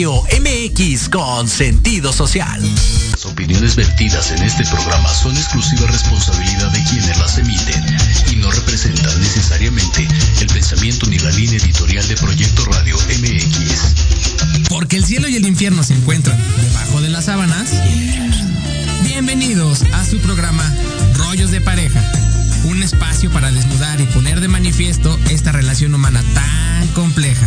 Radio MX con sentido social. Las opiniones vertidas en este programa son exclusiva responsabilidad de quienes las emiten y no representan necesariamente el pensamiento ni la línea editorial de Proyecto Radio MX. Porque el cielo y el infierno se encuentran debajo de las sábanas. Bienvenidos a su programa Rollos de Pareja. Un espacio para desnudar y poner de manifiesto esta relación humana tan compleja.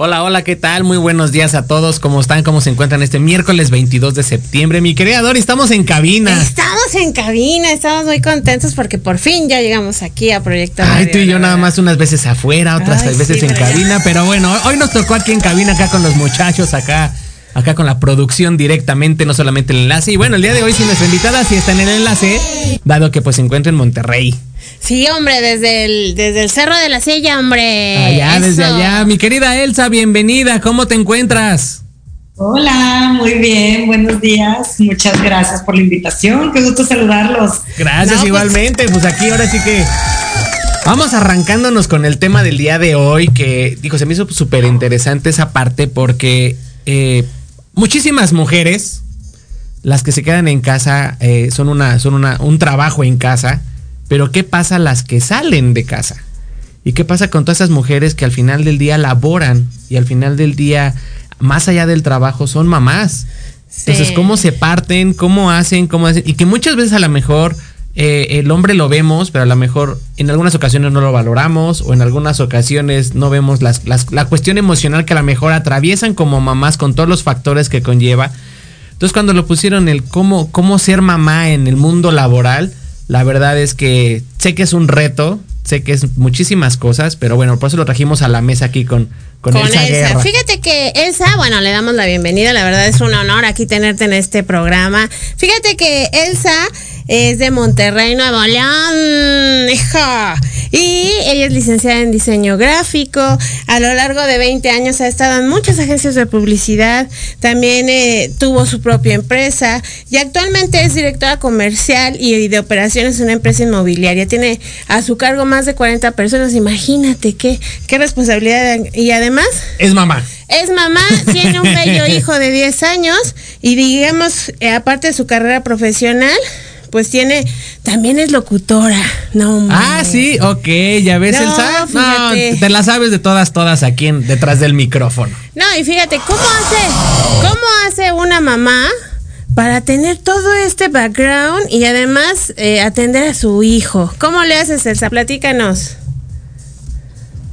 Hola, hola, ¿qué tal? Muy buenos días a todos. ¿Cómo están? ¿Cómo se encuentran este miércoles 22 de septiembre? Mi creador, estamos en cabina. Estamos en cabina, estamos muy contentos porque por fin ya llegamos aquí a Proyecto Ay, tú y yo nada más unas veces afuera, otras veces en cabina, pero bueno, hoy nos tocó aquí en cabina, acá con los muchachos, acá acá con la producción directamente, no solamente el enlace. Y bueno, el día de hoy, si nuestra invitada sí está en el enlace, dado que pues se encuentra en Monterrey. Sí, hombre, desde el, desde el Cerro de la Silla, hombre. Allá, desde allá. Mi querida Elsa, bienvenida. ¿Cómo te encuentras? Hola, muy bien, buenos días. Muchas gracias por la invitación. Qué gusto saludarlos. Gracias, pues, igualmente. Pues aquí ahora sí que Vamos arrancándonos con el tema del día de hoy, que dijo, se me hizo súper interesante esa parte porque eh, muchísimas mujeres, las que se quedan en casa, eh, son, una, son una, un trabajo en casa, pero ¿qué pasa las que salen de casa? ¿Y qué pasa con todas esas mujeres que al final del día laboran y al final del día, más allá del trabajo, son mamás? Entonces, ¿cómo se parten? ¿Cómo hacen? ¿Cómo hacen? Y que muchas veces a lo mejor eh, el hombre lo vemos, pero a lo mejor en algunas ocasiones no lo valoramos o en algunas ocasiones no vemos las, la cuestión emocional que a lo mejor atraviesan como mamás con todos los factores que conlleva. Entonces, cuando lo pusieron el cómo, cómo ser mamá en el mundo laboral, la verdad es que sé que es un reto, sé que es muchísimas cosas, pero bueno, por eso lo trajimos a la mesa aquí con, con, Elsa. Fíjate que Elsa, bueno, le damos la bienvenida, la verdad es un honor aquí tenerte en este programa. Fíjate que Elsa es de Monterrey, Nuevo León, hija. Y ella es licenciada en diseño gráfico. A lo largo de 20 años ha estado en muchas agencias de publicidad. También eh, tuvo su propia empresa y actualmente es directora comercial y de operaciones en una empresa inmobiliaria. Tiene a su cargo más de 40 personas. Imagínate qué, qué responsabilidad. Y además... Es mamá. Es mamá, tiene un bello hijo de 10 años y digamos, eh, aparte de su carrera profesional, pues tiene, también es locutora. No, Ah, sí, ok, ya ves, el No, te la sabes de todas, todas aquí en, detrás del micrófono. No, y fíjate, ¿cómo hace, cómo hace una mamá para tener todo este background y además eh, atender a su hijo? ¿Cómo le haces, Elsa? Platícanos.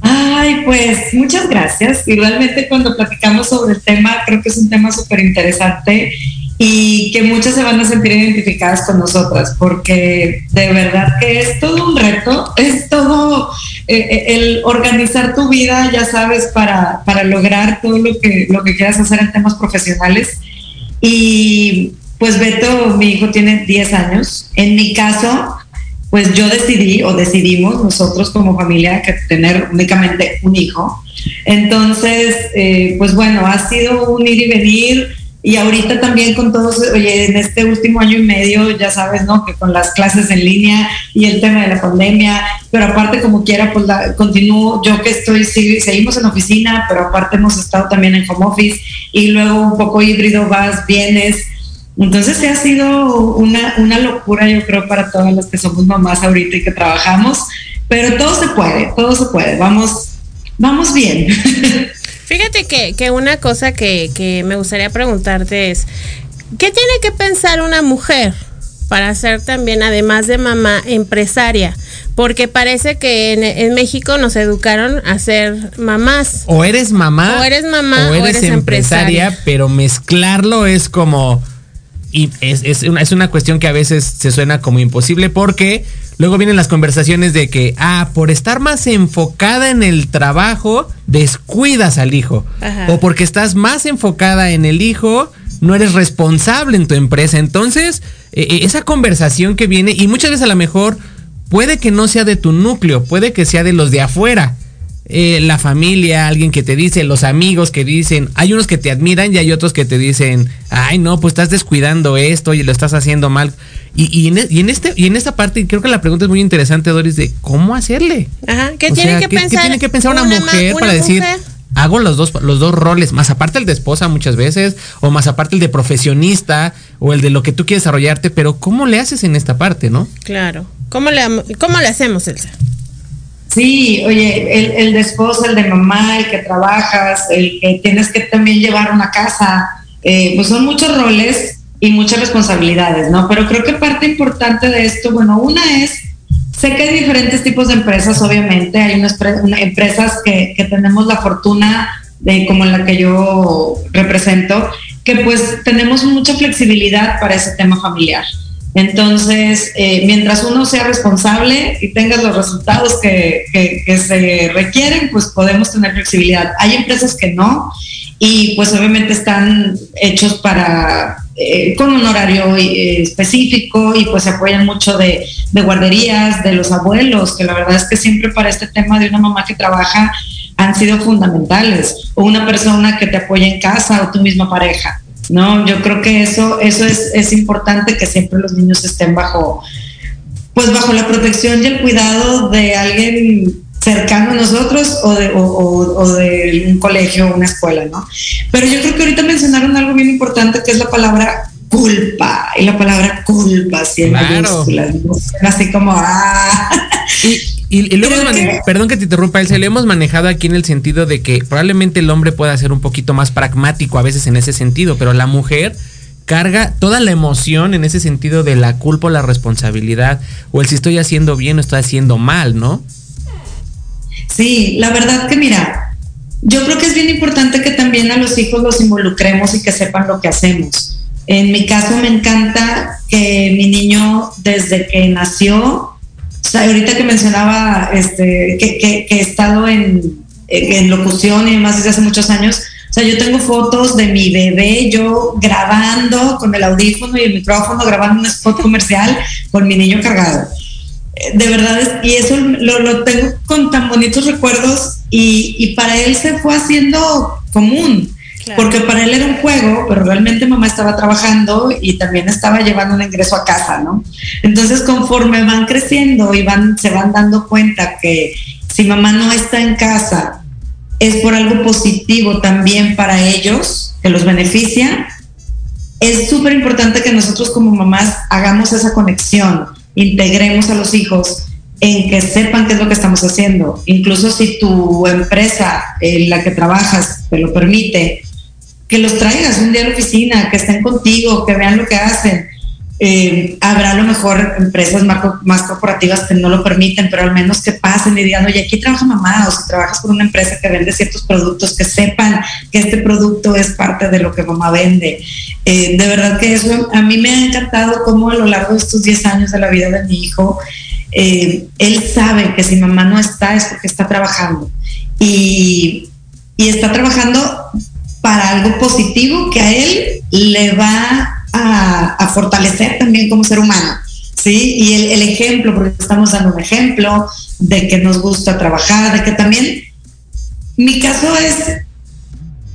Ay, pues muchas gracias. Y realmente cuando platicamos sobre el tema, creo que es un tema súper interesante y que muchas se van a sentir identificadas con nosotras, porque de verdad que es todo un reto, es todo eh, eh, el organizar tu vida, ya sabes, para, para lograr todo lo que, lo que quieras hacer en temas profesionales. Y pues Beto, mi hijo tiene 10 años. En mi caso, pues yo decidí o decidimos nosotros como familia que tener únicamente un hijo. Entonces, eh, pues bueno, ha sido un ir y venir y ahorita también con todos, oye, en este último año y medio, ya sabes, ¿no? Que con las clases en línea y el tema de la pandemia, pero aparte como quiera, pues la, continúo, yo que estoy, seguimos en oficina, pero aparte hemos estado también en home office y luego un poco híbrido, vas, vienes. Entonces se ha sido una, una locura, yo creo, para todas las que somos mamás ahorita y que trabajamos, pero todo se puede, todo se puede, vamos, vamos bien. Fíjate que, que una cosa que, que me gustaría preguntarte es, ¿qué tiene que pensar una mujer para ser también, además de mamá, empresaria? Porque parece que en, México nos educaron a ser mamás. O eres mamá. O eres mamá. O eres, empresaria, pero mezclarlo es como... Y es, es, una, es una cuestión que a veces se suena como imposible porque Luego vienen las conversaciones de que, ah, por estar más enfocada en el trabajo, descuidas al hijo. O porque estás más enfocada en el hijo, no eres responsable en tu empresa. Entonces, eh, eh, esa conversación que viene, y muchas veces a lo mejor puede que no sea de tu núcleo, puede que sea de los de afuera. Eh, la familia, alguien que te dice, los amigos que dicen, hay unos que te admiran y hay otros que te dicen, ay no, pues estás descuidando esto y lo estás haciendo mal. Y, en, e, este, y en esta parte, creo que la pregunta es muy interesante, Doris, de cómo hacerle. Ajá, ¿qué, tiene, que pensar, tiene que pensar una, mujer para decir, hago los dos, los dos roles, más aparte el de esposa muchas veces, o más aparte el de profesionista, o el de lo que tú quieres desarrollarte, pero ¿cómo le haces en esta parte, no? Claro. ¿Cómo le, cómo le hacemos, Elsa? Sí, oye, el, el, de esposa, el de mamá, el que trabajas, el que tienes que también llevar una casa, eh, pues son muchos roles y muchas responsabilidades, ¿no? Pero creo que parte importante de esto, bueno, una es, sé que hay diferentes tipos de empresas, obviamente, hay unas empresas que, que tenemos la fortuna de, como la que yo represento, que pues tenemos mucha flexibilidad para ese tema familiar. Entonces, eh, mientras uno sea responsable y tenga los resultados que, se requieren, pues podemos tener flexibilidad. Hay empresas que no y pues obviamente están hechos para eh, con un horario eh, específico y pues se apoyan mucho de, de guarderías, de los abuelos, que la verdad es que siempre para este tema de una mamá que trabaja han sido fundamentales, o una persona que te apoya en casa o tu misma pareja. ¿No? Yo creo que eso, eso es, es importante que siempre los niños estén bajo, pues bajo la protección y el cuidado de alguien cercano a nosotros o de, o, de un colegio o una escuela, ¿no? Pero yo creo que ahorita mencionaron algo bien importante que es la palabra culpa y la palabra culpa siempre así como ah y, luego, perdón que te interrumpa, se lo hemos manejado aquí en el sentido de que probablemente el hombre pueda ser un poquito más pragmático a veces en ese sentido, pero la mujer carga toda la emoción en ese sentido de la culpa o la responsabilidad, o el si estoy haciendo bien o estoy haciendo mal, ¿no? Sí, la verdad que mira, yo creo que es bien importante que también a los hijos los involucremos y que sepan lo que hacemos. En mi caso me encanta que mi niño desde que nació o sea, ahorita que mencionaba este, que, he estado en, en, locución y demás desde hace muchos años, o sea, yo tengo fotos de mi bebé, yo grabando con el audífono y el micrófono, grabando un spot comercial con mi niño cargado. De verdad, y eso lo, lo tengo con tan bonitos recuerdos y, y para él se fue haciendo común. Porque para él era un juego, pero realmente mamá estaba trabajando y también estaba llevando un ingreso a casa, ¿no? Entonces, conforme van creciendo y van, se van dando cuenta que si mamá no está en casa, es por algo positivo también para ellos, que los beneficia, es súper importante que nosotros como mamás hagamos esa conexión, integremos a los hijos en que sepan qué es lo que estamos haciendo. Incluso si tu empresa en la que trabajas te lo permite, que los traigas un día a la oficina, que estén contigo, que vean lo que hacen. Eh, habrá a lo mejor empresas más, corporativas que no lo permiten, pero al menos que pasen y digan, oye, aquí trabaja mamá, o si trabajas por una empresa que vende ciertos productos, que sepan que este producto es parte de lo que mamá vende. Eh, de verdad que eso a mí me ha encantado cómo a lo largo de estos 10 años de la vida de mi hijo, eh, él sabe que si mamá no está es porque está trabajando. Y está trabajando para algo positivo que a él le va a, fortalecer también como ser humano. ¿sí? Y el, ejemplo, porque estamos dando un ejemplo de que nos gusta trabajar, de que también mi caso es,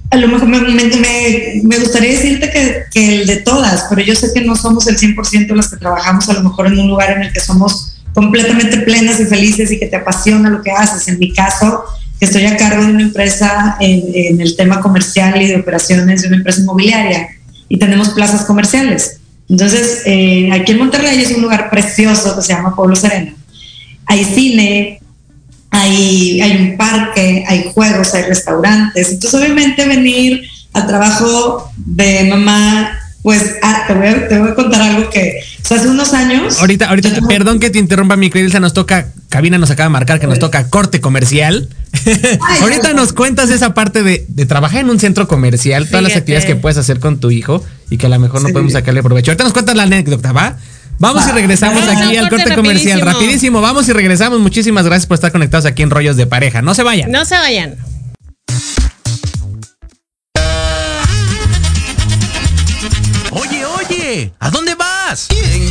a lo mejor me, me, gustaría decirte que, que, el de todas, pero yo sé que no somos el 100% de los que trabajamos a lo mejor en un lugar en el que somos completamente plenas y felices y que te apasiona lo que haces. En mi caso, estoy a cargo de una empresa en, el tema comercial y de operaciones de una empresa inmobiliaria y tenemos plazas comerciales. Entonces, eh, aquí en Monterrey es un lugar precioso que se llama Pueblo Serena. Hay cine, hay, hay un parque, hay juegos, hay restaurantes. Entonces, obviamente, venir al trabajo de mamá pues ah, te, voy a, contar algo que hace unos años. Ahorita, ahorita, perdón que te interrumpa, mi querida, nos toca, Cabina nos acaba de marcar que nos toca corte comercial. ahorita nos cuentas esa parte de, trabajar en un centro comercial, todas las actividades que puedes hacer con tu hijo y que a lo mejor no podemos sacarle provecho. Ahorita nos cuentas la anécdota, ¿va? Vamos y regresamos aquí al corte, comercial. Rapidísimo, vamos y regresamos. Muchísimas gracias por estar conectados aquí en Rollos de Pareja. No se vayan. No se vayan. Oye, ¿a dónde vas? ¿Quién?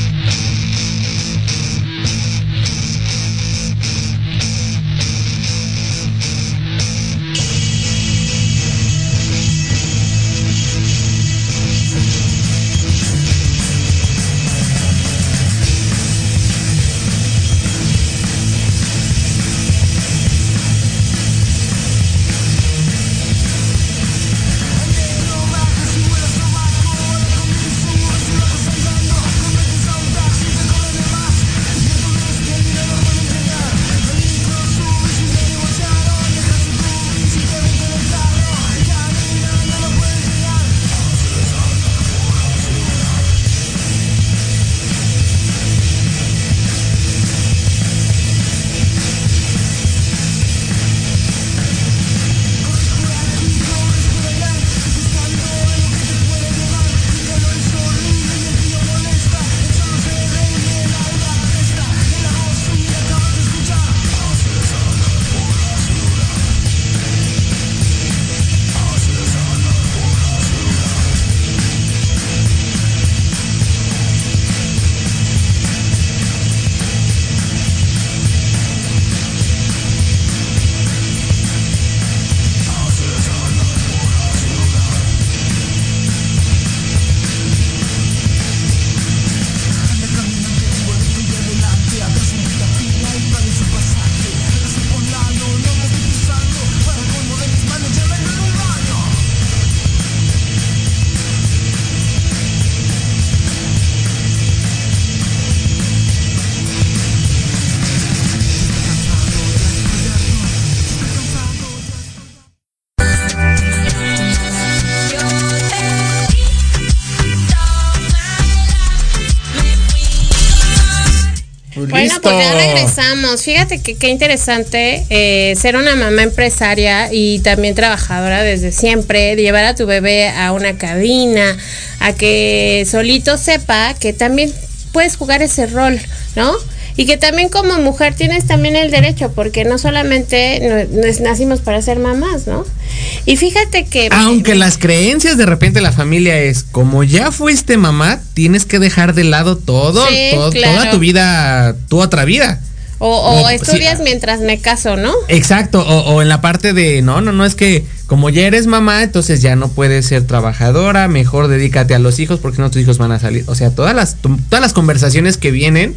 Pues ya regresamos. Fíjate que qué interesante eh, ser una mamá empresaria y también trabajadora desde siempre, de llevar a tu bebé a una cabina, a que solito sepa que también puedes jugar ese rol, ¿no? Y que también como mujer tienes también el derecho, porque no solamente no- nos nacimos para ser mamás, ¿no? Y fíjate que... Aunque las creencias de repente la familia es, como ya fuiste mamá, tienes que dejar de lado todo, Sí, todo- claro. toda tu vida, tu otra vida. O, o No, estudias ah. mientras me caso, ¿no? Exacto, o, o en la parte de, no, no, no, es que como ya eres mamá, entonces ya no puedes ser trabajadora, mejor dedícate a los hijos porque no tus hijos van a salir. O sea, todas las, todas las conversaciones que vienen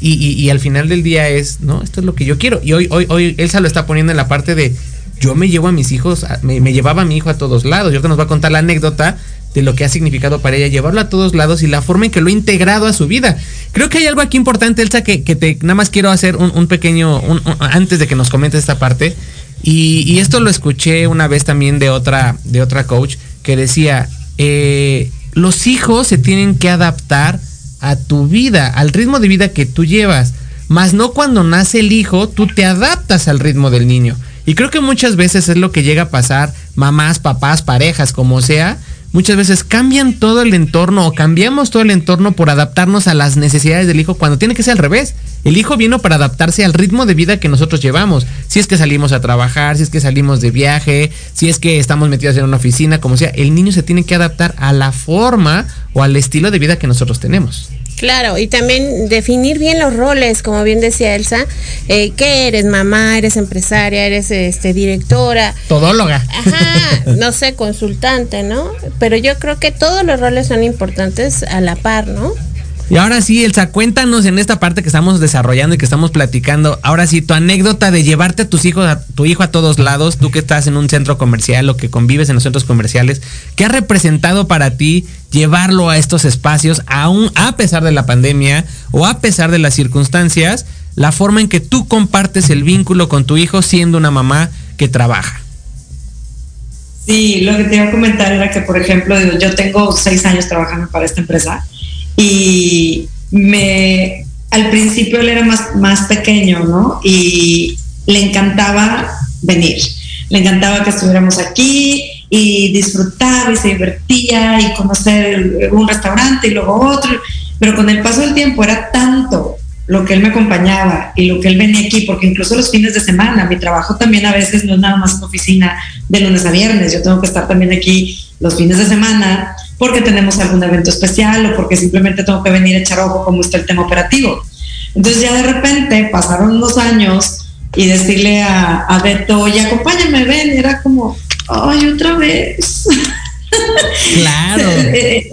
y, y- al final del día es, no, esto es lo que yo quiero. Y hoy, hoy, hoy Elsa lo está poniendo en la parte de, yo me llevo a mis hijos, me, llevaba a mi hijo a todos lados. Y ahorita nos va a contar la anécdota de lo que ha significado para ella llevarlo a todos lados y la forma en que lo ha integrado a su vida. Creo que hay algo aquí importante, Elsa, que, que te nada más quiero hacer un, pequeño, antes de que nos comentes esta parte. Y, y esto lo escuché una vez también de otra, de otra coach que decía, eh, los hijos se tienen que adaptar a tu vida, al ritmo de vida que tú llevas. Más no cuando nace el hijo, tú te adaptas al ritmo del niño. Y creo que muchas veces es lo que llega a pasar, mamás, papás, parejas, como sea. Muchas veces cambian todo el entorno o cambiamos todo el entorno por adaptarnos a las necesidades del hijo cuando tiene que ser al revés. El hijo vino para adaptarse al ritmo de vida que nosotros llevamos. Si es que salimos a trabajar, si es que salimos de viaje, si es que estamos metidos en una oficina, como sea, el niño se tiene que adaptar a la forma o al estilo de vida que nosotros tenemos. Claro, y también definir bien los roles, como bien decía Elsa, eh, ¿qué eres? Mamá, eres empresaria, eres este directora, Todóloga. ajá, no sé, consultante, ¿no? Pero yo creo que todos los roles son importantes a la par, ¿no? Y ahora sí, Elsa, cuéntanos en esta parte que estamos desarrollando y que estamos platicando. Ahora sí, tu anécdota de llevarte a tus hijos, a tu hijo a todos lados, tú que estás en un centro comercial o que convives en los centros comerciales, ¿qué ha representado para ti llevarlo a estos espacios, aún a pesar de la pandemia o a pesar de las circunstancias, la forma en que tú compartes el vínculo con tu hijo siendo una mamá que trabaja? Sí, lo que te iba a comentar era que, por ejemplo, yo tengo seis años trabajando para esta empresa y me, al principio él era más, más pequeño, ¿no? Y le encantaba venir, le encantaba que estuviéramos aquí y disfrutaba y se divertía y conocer un restaurante y luego otro, pero con el paso del tiempo era tanto lo que él me acompañaba y lo que él venía aquí, porque incluso los fines de semana, mi trabajo también a veces no es nada más en oficina de lunes a viernes, yo tengo que estar también aquí los fines de semana porque tenemos algún evento especial o porque simplemente tengo que venir a echar ojo cómo está el tema operativo. Entonces ya de repente pasaron unos años y decirle a, a Beto, oye, acompáñame, ven, era como, ay, otra vez. Claro. Eh, eh,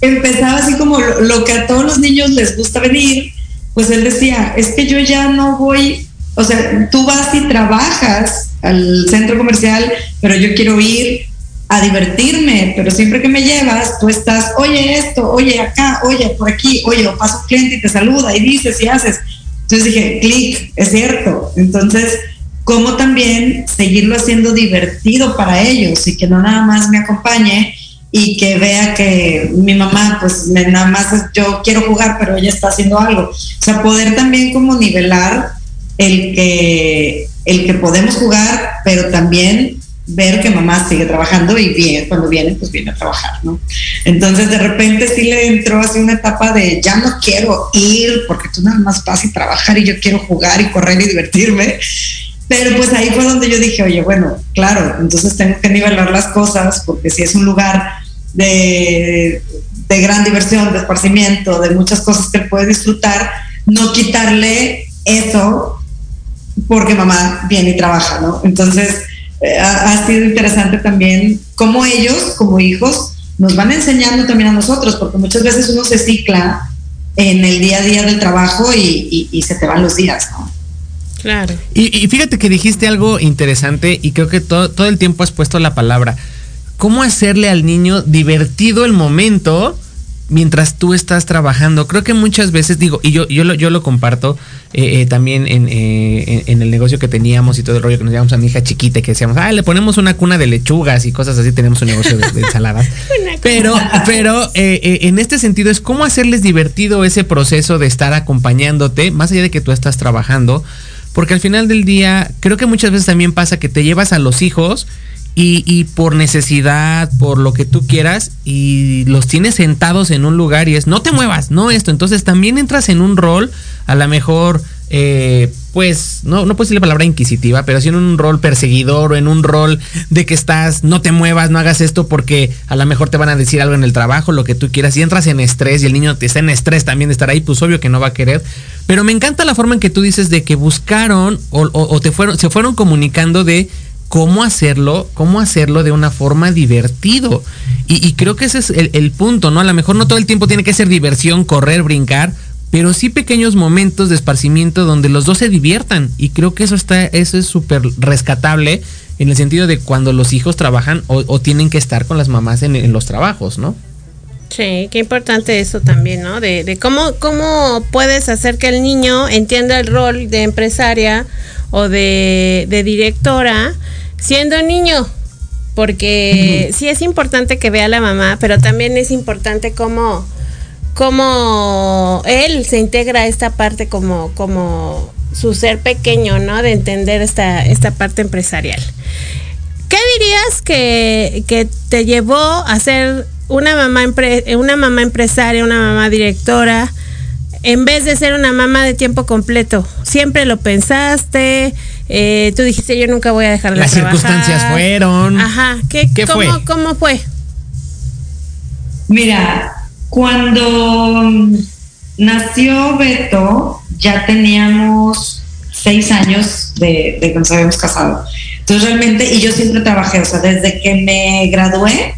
empezaba así como lo, lo que a todos los niños les gusta venir, pues él decía, es que yo ya no voy, o sea, tú vas y trabajas al centro comercial, pero yo quiero ir a divertirme, pero siempre que me llevas, tú estás, oye esto, oye acá, oye por aquí, oye, o pasa cliente y te saluda y dices y haces. Entonces dije, clic, es cierto. Entonces, ¿cómo también seguirlo haciendo divertido para ellos y que no nada más me acompañe y que vea que mi mamá, pues me, nada más yo quiero jugar, pero ella está haciendo algo. O sea, poder también como nivelar el que, el que podemos jugar, pero también ver que mamá sigue trabajando y bien, cuando viene, pues viene a trabajar, ¿no? Entonces de repente sí le entró así una etapa de ya no quiero ir porque tú nada más vas y trabajar y yo quiero jugar y correr y divertirme. Pero pues ahí fue donde yo dije, oye, bueno, claro, entonces tengo que nivelar las cosas porque si es un lugar de, de gran diversión, de esparcimiento, de muchas cosas que puede disfrutar, no quitarle eso porque mamá viene y trabaja, ¿no? Entonces, ha, ha, sido interesante también cómo ellos, como hijos, nos van enseñando también a nosotros, porque muchas veces uno se cicla en el día a día del trabajo y, y, y se te van los días, ¿no? Claro. Y, y, fíjate que dijiste algo interesante y creo que todo, todo el tiempo has puesto la palabra. ¿Cómo hacerle al niño divertido el momento mientras tú estás trabajando. Creo que muchas veces digo, y yo, yo, lo, yo lo comparto eh, eh, también en, eh, en, el negocio que teníamos y todo el rollo que nos llevamos a mi hija chiquita que decíamos, ah, le ponemos una cuna de lechugas y cosas así, tenemos un negocio de, de ensaladas. pero, pero en este sentido es cómo hacerles divertido ese proceso de estar acompañándote, más allá de que tú estás trabajando, porque al final del día creo que muchas veces también pasa que te llevas a los hijos y, y, por necesidad, por lo que tú quieras, y los tienes sentados en un lugar y es, no te muevas, no esto. Entonces también entras en un rol, a lo mejor, eh, pues, no, no puedo decir la palabra inquisitiva, pero sí en un rol perseguidor o en un rol de que estás, no te muevas, no hagas esto porque a lo mejor te van a decir algo en el trabajo, lo que tú quieras, y entras en estrés y el niño te está en estrés también de estar ahí, pues obvio que no va a querer. Pero me encanta la forma en que tú dices de que buscaron o, o, o te fueron, se fueron comunicando de cómo hacerlo, cómo hacerlo de una forma divertido. Y, y creo que ese es el, punto, ¿no? A lo mejor no todo el tiempo tiene que ser diversión, correr, brincar, pero sí pequeños momentos de esparcimiento donde los dos se diviertan. Y creo que eso está, eso es súper rescatable en el sentido de cuando los hijos trabajan o, o tienen que estar con las mamás en, en, los trabajos, ¿no? Sí, qué importante eso también, ¿no? De, de cómo, cómo puedes hacer que el niño entienda el rol de empresaria o de, de directora siendo niño, porque sí es importante que vea a la mamá, pero también es importante cómo, cómo él se integra a esta parte como, como su ser pequeño, ¿no? De entender esta, esta parte empresarial. ¿Qué dirías que, que te llevó a ser una mamá, empre una mamá empresaria, una mamá directora? En vez de ser una mamá de tiempo completo. Siempre lo pensaste, eh, tú dijiste yo nunca voy a dejar de Las trabajar. circunstancias fueron. Ajá, ¿qué, ¿Qué cómo, fue? ¿cómo fue? Mira, cuando nació Beto, ya teníamos seis años de, de que nos habíamos casado. Entonces realmente, y yo siempre trabajé, o sea, desde que me gradué,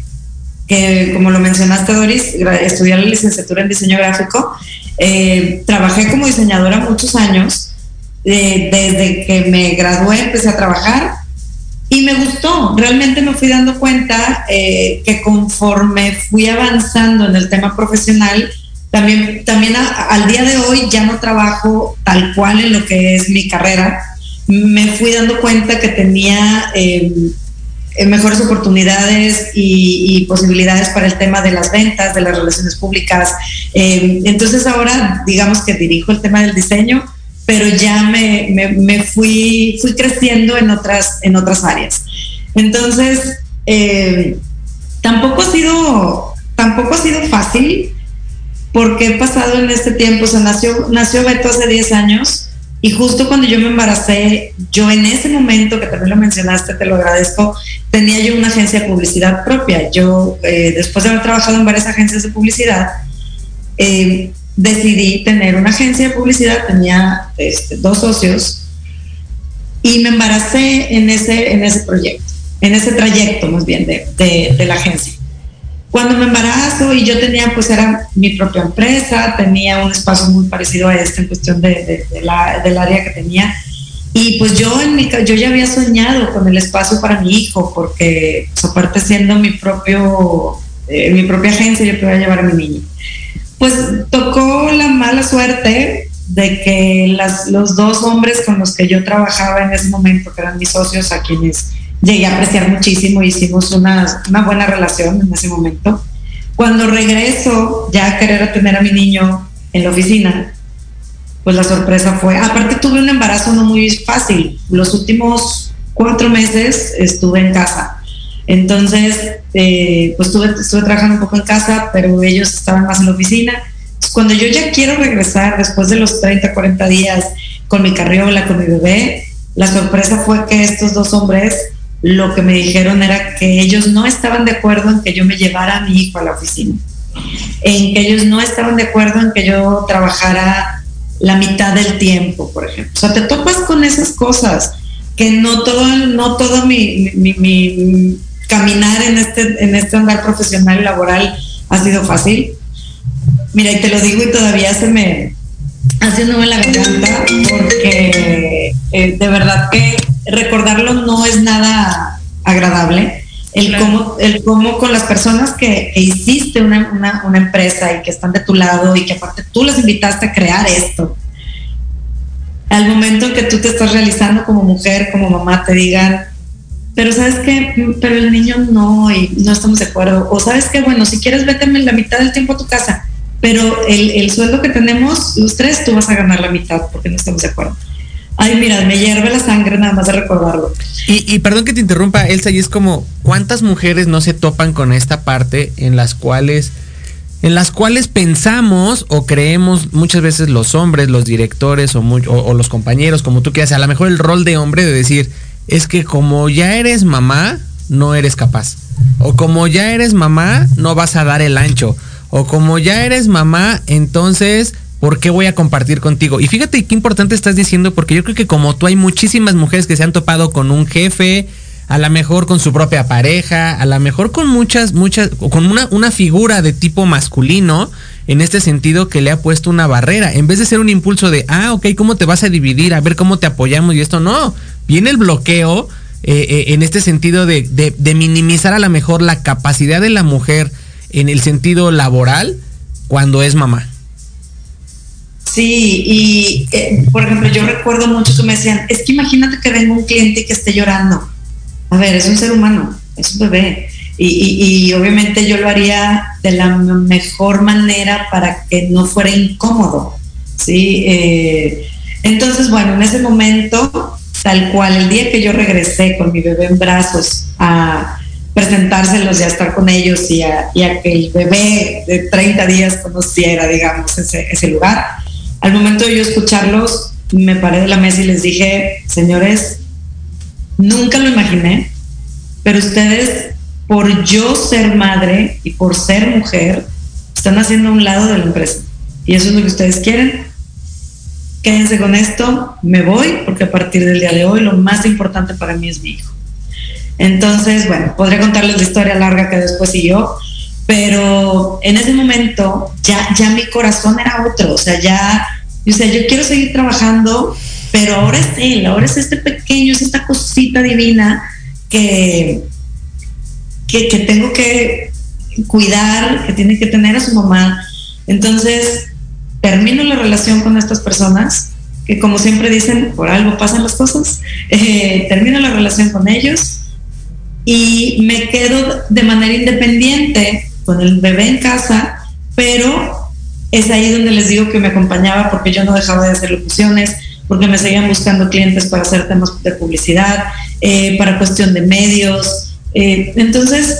que como lo mencionaste Doris, estudié la licenciatura en diseño gráfico, eh, trabajé como diseñadora muchos años, eh, desde que me gradué empecé a trabajar y me gustó, realmente me fui dando cuenta eh, que conforme fui avanzando en el tema profesional, también, también a, al día de hoy ya no trabajo tal cual en lo que es mi carrera, me fui dando cuenta que tenía eh, mejores oportunidades y, posibilidades para el tema de las ventas, de las relaciones públicas. Eh, entonces ahora digamos que dirijo el tema del diseño, pero ya me, me, me fui, fui creciendo en otras, en otras áreas. Entonces, eh, tampoco ha sido, tampoco ha sido fácil porque he pasado en este tiempo, o sea, nació, nació Beto hace 10 años y justo cuando yo me embaracé, yo en ese momento, que también lo mencionaste, te lo agradezco, tenía yo una agencia de publicidad propia. Yo, eh, después de haber trabajado en varias agencias de publicidad, eh, decidí tener una agencia de publicidad, tenía este, dos socios y me embaracé en ese, en ese proyecto, en ese trayecto más bien de, de, de la agencia. Cuando me embarazo y yo tenía, pues era mi propia empresa, tenía un espacio muy parecido a este en cuestión de, de la, del área que tenía. Y pues yo, en mi, yo ya había soñado con el espacio para mi hijo, porque pues, aparte siendo mi propio, eh, mi propia agencia, yo podía llevar a mi niño. Pues tocó la mala suerte de que las, los dos hombres con los que yo trabajaba en ese momento, que eran mis socios, a quienes llegué a apreciar muchísimo, hicimos una, una buena relación en ese momento. Cuando regreso ya a querer tener a mi niño en la oficina, pues la sorpresa fue, aparte tuve un embarazo no muy fácil, los últimos cuatro meses estuve en casa. Entonces, eh, pues estuve, estuve trabajando un poco en casa, pero ellos estaban más en la oficina. Cuando yo ya quiero regresar después de los 30, 40 días con mi carriola, con mi bebé, la sorpresa fue que estos dos hombres lo que me dijeron era que ellos no estaban de acuerdo en que yo me llevara a mi hijo a la oficina, en que ellos no estaban de acuerdo en que yo trabajara la mitad del tiempo, por ejemplo. O sea, te topas con esas cosas que no todo, no todo mi, mi, mi caminar en este, en este andar profesional y laboral ha sido fácil. Mira, y te lo digo y todavía se me hace un nudo en la garganta porque eh, de verdad que recordarlo no es nada agradable. El, claro. cómo, el cómo con las personas que, que hiciste una, una, una, empresa y que están de tu lado y que aparte tú las invitaste a crear esto, al momento en que tú te estás realizando como mujer, como mamá, te digan, pero sabes que, pero el niño no, y no estamos de acuerdo, o sabes que, bueno, si quieres vete la mitad del tiempo a tu casa, pero el, el sueldo que tenemos, los tres, tú vas a ganar la mitad porque no estamos de acuerdo. Ay, mira, me hierve la sangre nada más de recordarlo. Y, y, perdón que te interrumpa, Elsa, y es como, ¿cuántas mujeres no se topan con esta parte en las cuales, en las cuales pensamos o creemos muchas veces los hombres, los directores o, o los compañeros, como tú quieras, a lo mejor el rol de hombre de decir, es que como ya eres mamá, no eres capaz. O como ya eres mamá, no vas a dar el ancho. O como ya eres mamá, entonces ¿por qué voy a compartir contigo? Y fíjate qué importante estás diciendo, porque yo creo que como tú hay muchísimas mujeres que se han topado con un jefe, a lo mejor con su propia pareja, a lo mejor con muchas, muchas, con una, figura de tipo masculino, en este sentido que le ha puesto una barrera. En vez de ser un impulso de, ah, ok, ¿cómo te vas a dividir? A ver cómo te apoyamos y esto, no. Viene el bloqueo eh, eh, en este sentido de, de, de minimizar a lo mejor la capacidad de la mujer en el sentido laboral cuando es mamá. Sí, y eh, por ejemplo, yo recuerdo mucho que me decían, es que imagínate que venga un cliente que esté llorando. A ver, es un ser humano, es un bebé. Y, y, y, obviamente yo lo haría de la mejor manera para que no fuera incómodo. ¿sí? Eh, entonces, bueno, en ese momento, tal cual, el día que yo regresé con mi bebé en brazos a presentárselos y a estar con ellos y a, y a que el bebé de 30 días conociera, digamos, ese lugar, al momento de yo escucharlos, me paré de la mesa y les dije, señores, nunca lo imaginé, pero ustedes, por yo ser madre y por ser mujer, están haciendo un lado de la empresa. Y eso es lo que ustedes quieren. Quédense con esto, me voy, porque a partir del día de hoy lo más importante para mí es mi hijo. Entonces, bueno, podría contarles la historia larga que después siguió, pero en ese momento ya, ya mi corazón era otro, o sea, ya, o sea, yo quiero seguir trabajando, pero ahora es él, ahora es este pequeño, es esta cosita divina que, que, que tengo que cuidar, que tiene que tener a su mamá. Entonces, termino la relación con estas personas, que como siempre dicen, por algo pasan las cosas, eh, termino la relación con ellos y me quedo de manera independiente con el bebé en casa, pero es ahí donde les digo que me acompañaba porque yo no dejaba de hacer locuciones, porque me seguían buscando clientes para hacer temas de publicidad, eh, para cuestión de medios, Eh, entonces,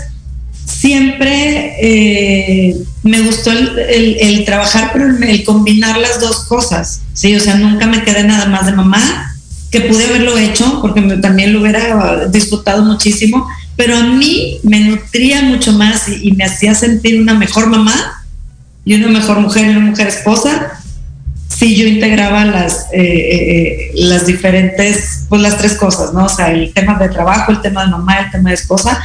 siempre eh, me gustó el, trabajar, pero el, combinar las dos cosas, ¿sí? O sea, nunca me quedé nada más de mamá, que pude haberlo hecho, porque también lo hubiera disfrutado muchísimo, pero a mí me nutría mucho más y, me hacía sentir una mejor mamá y una mejor mujer y una mujer esposa si yo integraba las, eh, eh, las diferentes, pues las tres cosas, ¿no? O sea, el tema de trabajo, el tema de mamá, el tema de esposa,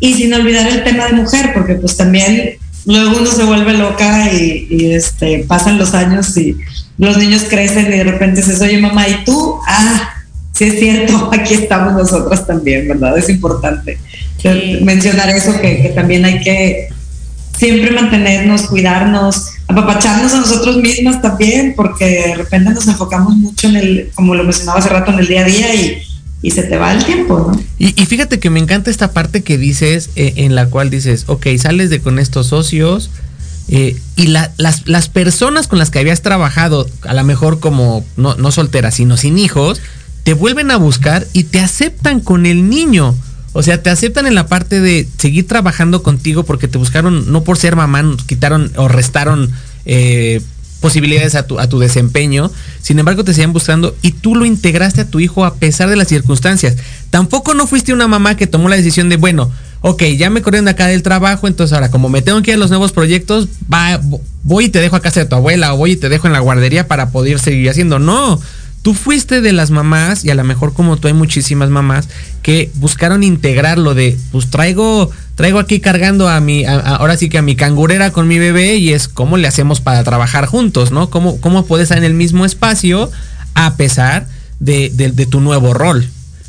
y sin olvidar el tema de mujer, porque pues también luego uno se vuelve loca y, este, pasan los años y los niños crecen y de repente se oye mamá, ¿y tú? Ah, sí es cierto, aquí estamos nosotros también, ¿verdad? Es importante mencionar eso, que, que también hay que siempre mantenernos, cuidarnos, apapacharnos a nosotros mismas también, porque de repente nos enfocamos mucho en el, como lo mencionaba hace rato, en el día a día y y se te va el tiempo, ¿no? Y, fíjate que me encanta esta parte que dices, eh, en la cual dices, ok, sales de con estos socios eh, y las, las, personas con las que habías trabajado, a lo mejor como no, no solteras, sino sin hijos, te vuelven a buscar y te aceptan con el niño. O sea, te aceptan en la parte de seguir trabajando contigo porque te buscaron, no por ser mamá, quitaron o restaron eh, posibilidades a tu, a tu desempeño. Sin embargo, te siguen buscando y tú lo integraste a tu hijo a pesar de las circunstancias. Tampoco no fuiste una mamá que tomó la decisión de, bueno, ok, ya me corrieron acá del trabajo, entonces ahora como me tengo que ir a los nuevos proyectos, va, voy y te dejo a casa de tu abuela o voy y te dejo en la guardería para poder seguir haciendo. No, Tú fuiste de las mamás, y a lo mejor como tú hay muchísimas mamás, que buscaron integrarlo de, pues traigo, traigo aquí cargando a mi, ahora sí que a mi cangurera con mi bebé, y es cómo le hacemos para trabajar juntos, ¿no? ¿Cómo, cómo puedes estar en el mismo espacio a pesar de tu nuevo rol?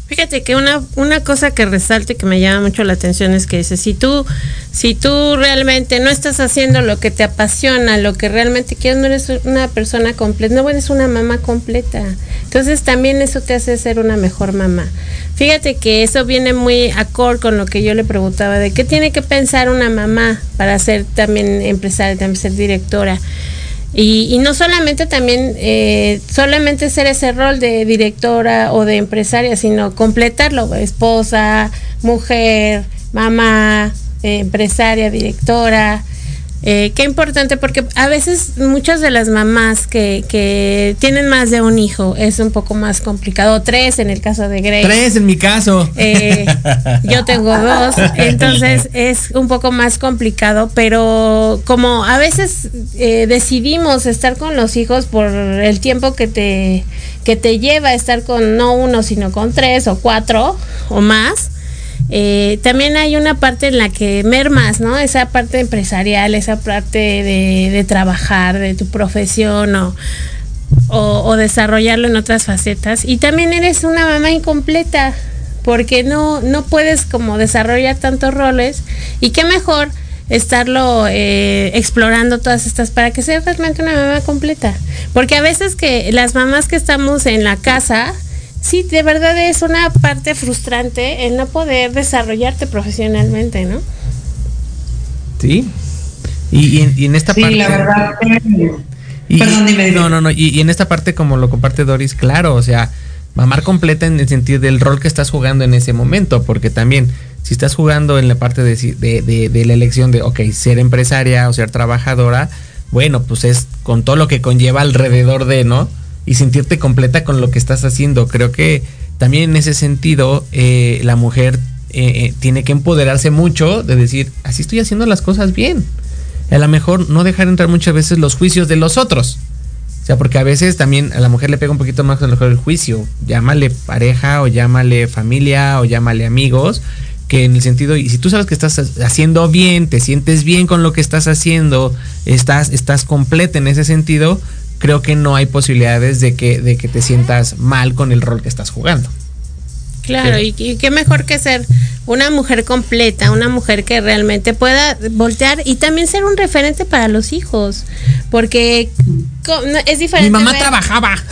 Fíjate que una, una cosa que resalte que me llama mucho la atención es que dice, si tú, si tú realmente no estás haciendo lo que te apasiona, lo que realmente quieres, no eres una persona completa, no eres una mamá completa. Entonces también eso te hace ser una mejor mamá. Fíjate que eso viene muy acorde con lo que yo le preguntaba de qué tiene que pensar una mamá para ser también empresaria, también ser directora. Y, no solamente también, eh, solamente ser ese rol de directora o de empresaria, sino completarlo, esposa, mujer, mamá, eh, empresaria, directora, eh, qué importante porque a veces muchas de las mamás que, que, tienen más de un hijo es un poco más complicado. Tres en el caso de Grace. Tres en mi caso. Eh, yo tengo dos, entonces es un poco más complicado, pero como a veces eh, decidimos estar con los hijos por el tiempo que te, que te lleva estar con no uno, sino con tres o cuatro o más eh, también hay una parte en la que mermas, ¿no? Esa parte empresarial, esa parte de, trabajar, de tu profesión o, desarrollarlo en otras facetas. Y también eres una mamá incompleta, porque no, no puedes como desarrollar tantos roles. Y qué mejor estarlo eh, explorando todas estas para que seas realmente una mamá completa. Porque a veces que las mamás que estamos en la casa, sí, de verdad es una parte frustrante el no poder desarrollarte profesionalmente, ¿no? Sí. Y, en, esta parte. Sí, la verdad. Perdón, dime, No, no, no. Y, en esta parte, como lo comparte Doris, claro, o sea, mamar completa en el sentido del rol que estás jugando en ese momento, porque también, si estás jugando en la parte de, de, de la elección de, ok, ser empresaria o ser trabajadora, bueno, pues es con todo lo que conlleva alrededor de, ¿no? Y sentirte completa con lo que estás haciendo. Creo que también en ese sentido eh, la mujer eh, eh, tiene que empoderarse mucho de decir, así estoy haciendo las cosas bien. A lo mejor no dejar entrar muchas veces los juicios de los otros. O sea, porque a veces también a la mujer le pega un poquito más a lo mejor el juicio. Llámale pareja o llámale familia o llámale amigos. Que en el sentido, y si tú sabes que estás haciendo bien, te sientes bien con lo que estás haciendo, estás, estás completa en ese sentido, creo que no hay posibilidades de que, de que te sientas mal con el rol que estás jugando. Claro, y, qué mejor que ser una mujer completa, una mujer que realmente pueda voltear y también ser un referente para los hijos, porque es diferente. Mi mamá trabajaba.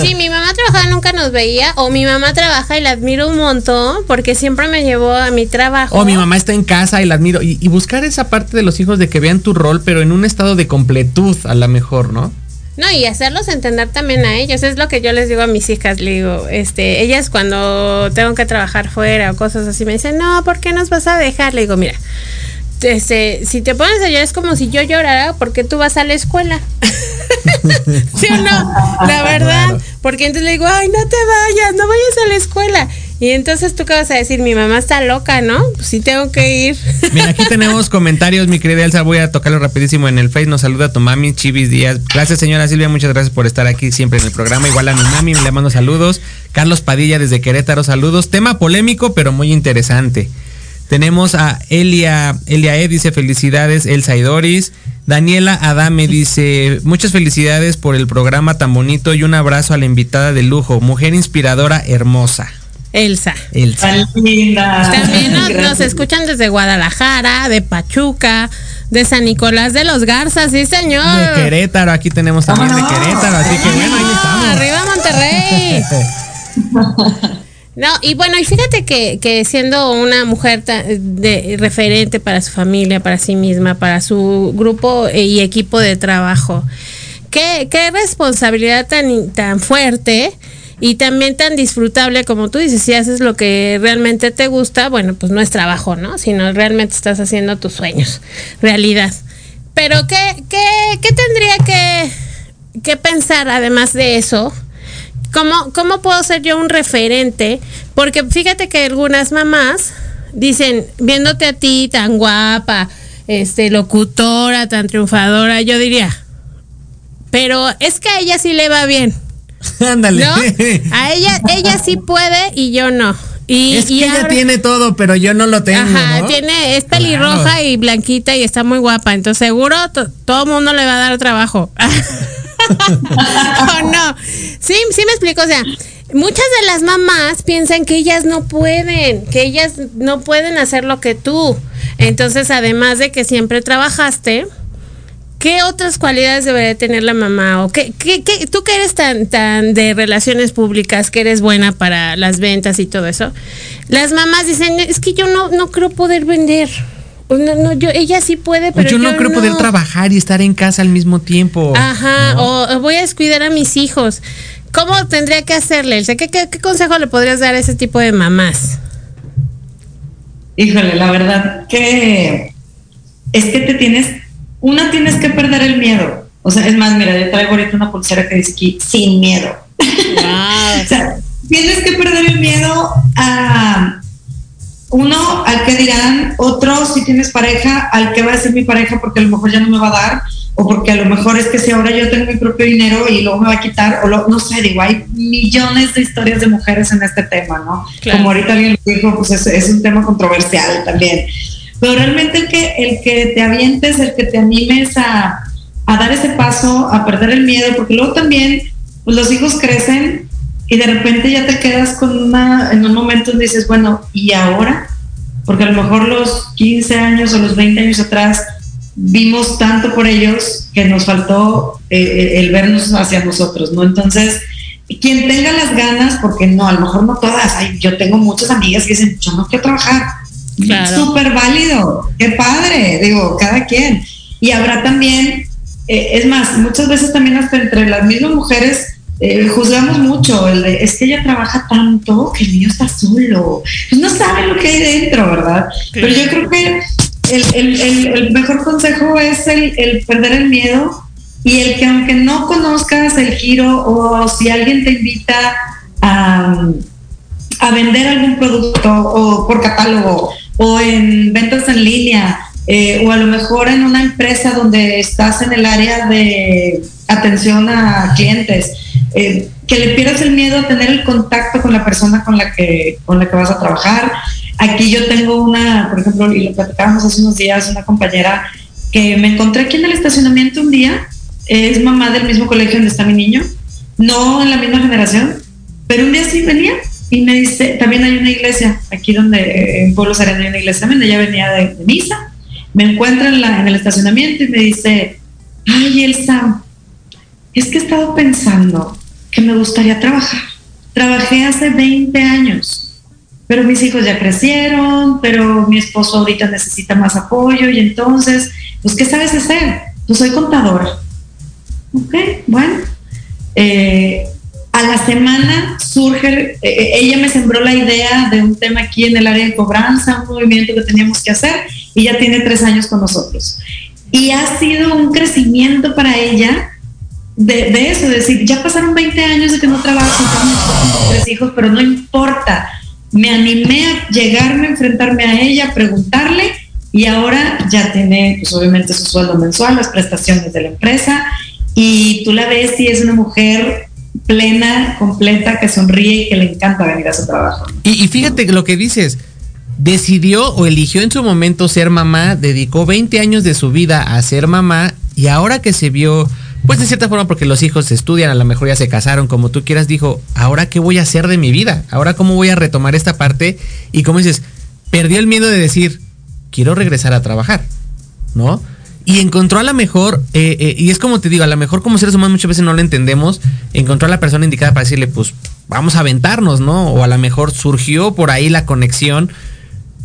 Sí, mi mamá trabajaba, nunca nos veía, o mi mamá trabaja y la admiro un montón, porque siempre me llevó a mi trabajo. O mi mamá está en casa y la admiro, y buscar esa parte de los hijos de que vean tu rol, pero en un estado de completud, a lo mejor, ¿no? No, y hacerlos entender también a ellos. Es lo que yo les digo a mis hijas. Le digo, este, ellas cuando tengo que trabajar fuera o cosas así me dicen, no, ¿por qué nos vas a dejar? Le digo, mira, este, si te pones a llorar es como si yo llorara porque tú vas a la escuela. ¿Sí o no? La verdad. Porque entonces le digo, ay, no te vayas, no vayas a la escuela. Y entonces tú qué vas a decir, mi mamá está loca, ¿no? Pues sí tengo que ir. Mira, aquí tenemos comentarios, mi querida Elsa, voy a tocarlo rapidísimo en el Face. Nos saluda tu mami, Chivis Díaz. Gracias, señora Silvia, muchas gracias por estar aquí siempre en el programa. Igual a mi mami, le mando saludos. Carlos Padilla desde Querétaro, saludos. Tema polémico, pero muy interesante. Tenemos a Elia, Elia E, dice felicidades, Elsa y. Daniela Adame dice, muchas felicidades por el programa tan bonito y un abrazo a la invitada de lujo, mujer inspiradora, hermosa. Elsa. Elsa. Tan linda. También nos, nos escuchan desde Guadalajara, de Pachuca, de San Nicolás de los Garzas, sí señor. De Querétaro, aquí tenemos también de Vámonos. Querétaro, así que bueno, ahí estamos. arriba Monterrey. No, y bueno, y fíjate que, que siendo una mujer de referente para su familia, para sí misma, para su grupo eh, y equipo de trabajo, qué, qué responsabilidad tan, tan fuerte y también tan disfrutable como tú dices, si haces lo que realmente te gusta, bueno, pues no es trabajo, ¿no? Sino realmente estás haciendo tus sueños, realidad. Pero ¿qué, qué, qué tendría que, que pensar además de eso? ¿Cómo, ¿Cómo puedo ser yo un referente? Porque fíjate que algunas mamás dicen, viéndote a ti tan guapa, este, locutora, tan triunfadora, yo diría, pero es que a ella sí le va bien, Ándale. ¿no? A ella, ella sí puede y yo no. Y, es y que ella ahora- tiene todo, pero yo no lo tengo. Ajá, ¿no? tiene, es pelirroja Claro. y blanquita y está muy guapa, entonces seguro to- todo el mundo le va a dar trabajo. ¿O no? Sí, sí me explico, o sea, muchas de las mamás piensan que ellas no pueden, que ellas no pueden hacer lo que tú. Entonces, además de que siempre trabajaste, ¿qué otras cualidades debería tener la mamá? ¿O qué, qué, qué- tú que eres tan, tan de relaciones públicas, que eres buena para las ventas y todo eso? Las mamás dicen, es que yo no, no creo poder vender. No, no, yo, ella sí puede, pero yo no creo poder trabajar y estar en casa al mismo tiempo. Ajá, o, o voy a descuidar a mis hijos. ¿Cómo tendría que hacerle? ¿Qué, qué, qué consejo le podrías dar a ese tipo de mamás? Híjole, la verdad que es que te tienes, una tienes que perder el miedo. O sea, es más, mira, yo traigo ahorita una pulsera que dice aquí, sin miedo. O sea, tienes que perder el miedo a uno al que dirán, otro si tienes pareja, al que va a ser mi pareja porque a lo mejor ya no me va a dar, o porque a lo mejor es que si ahora yo tengo mi propio dinero y luego me va a quitar, o lo- no sé, digo, hay millones de historias de mujeres en este tema, ¿no? Claro. Como ahorita alguien lo dijo, pues es, es un tema controversial también. Pero realmente el que, el que te avientes, el que te animes a, a dar ese paso, a perder el miedo, porque luego también pues, los hijos crecen y de repente ya te quedas con una, en un momento donde dices, bueno, ¿y ahora? Porque a lo mejor los 15 años o los 20 años atrás vimos tanto por ellos que nos faltó eh, el vernos hacia nosotros, ¿no? Entonces, quien tenga las ganas, porque no, a lo mejor no todas, ay, yo tengo muchas amigas que dicen, yo no quiero trabajar. Claro. Súper válido, qué padre, digo, cada quien. Y habrá también, eh, es más, muchas veces también hasta entre las mismas mujeres eh, juzgamos mucho, el es que ella trabaja tanto que el niño está solo. Pues no sabe lo que hay dentro, ¿verdad? Pero yo creo que el, el- el- mejor consejo es el, el perder el miedo y el que aunque no conozcas el giro o si alguien te invita a, a vender algún producto o por catálogo o en ventas en línea eh, o a lo mejor en una empresa donde estás en el área de atención a clientes, eh, que le pierdas el miedo a tener el contacto con la persona con la que, con la que vas a trabajar. Aquí yo tengo una, por ejemplo, y lo platicábamos hace unos días, una compañera que me encontré aquí en el estacionamiento un día, es mamá del mismo colegio donde está mi niño, no en la misma generación, pero un día sí venía y me dice, también hay una iglesia, aquí donde en Pueblo Sereno hay una iglesia, también ella venía de, de misa, me encuentra en, la, en el estacionamiento y me dice, ay Elsa, es que he estado pensando que me gustaría trabajar. Trabajé hace 20 años, pero mis hijos ya crecieron, pero mi esposo ahorita necesita más apoyo y entonces, pues, ¿qué sabes hacer? Pues soy contadora. ok, bueno. Eh, a la semana surge, eh, ella me sembró la idea de un tema aquí en el área de cobranza, un movimiento que teníamos que hacer, y ya tiene tres años con nosotros. Y ha sido un crecimiento para ella de, de eso, de decir, ya pasaron 20 años de que no trabajo, tengo tres hijos, pero no importa. Me animé a llegarme, enfrentarme a ella, preguntarle, y ahora ya tiene, pues obviamente, su sueldo mensual, las prestaciones de la empresa, y tú la ves y es una mujer plena, completa, que sonríe y que le encanta venir a su trabajo. Y, fíjate lo que dices, decidió o eligió en su momento ser mamá, dedicó 20 años de su vida a ser mamá y ahora que se vio, pues de cierta forma porque los hijos estudian, a lo mejor ya se casaron, como tú quieras, dijo, ahora qué voy a hacer de mi vida, ahora cómo voy a retomar esta parte y como dices, perdió el miedo de decir, quiero regresar a trabajar, ¿no? Y encontró a la mejor, eh, eh, y es como te digo, a lo mejor como seres humanos muchas veces no lo entendemos, encontró a la persona indicada para decirle, pues vamos a aventarnos, ¿no? O a lo mejor surgió por ahí la conexión.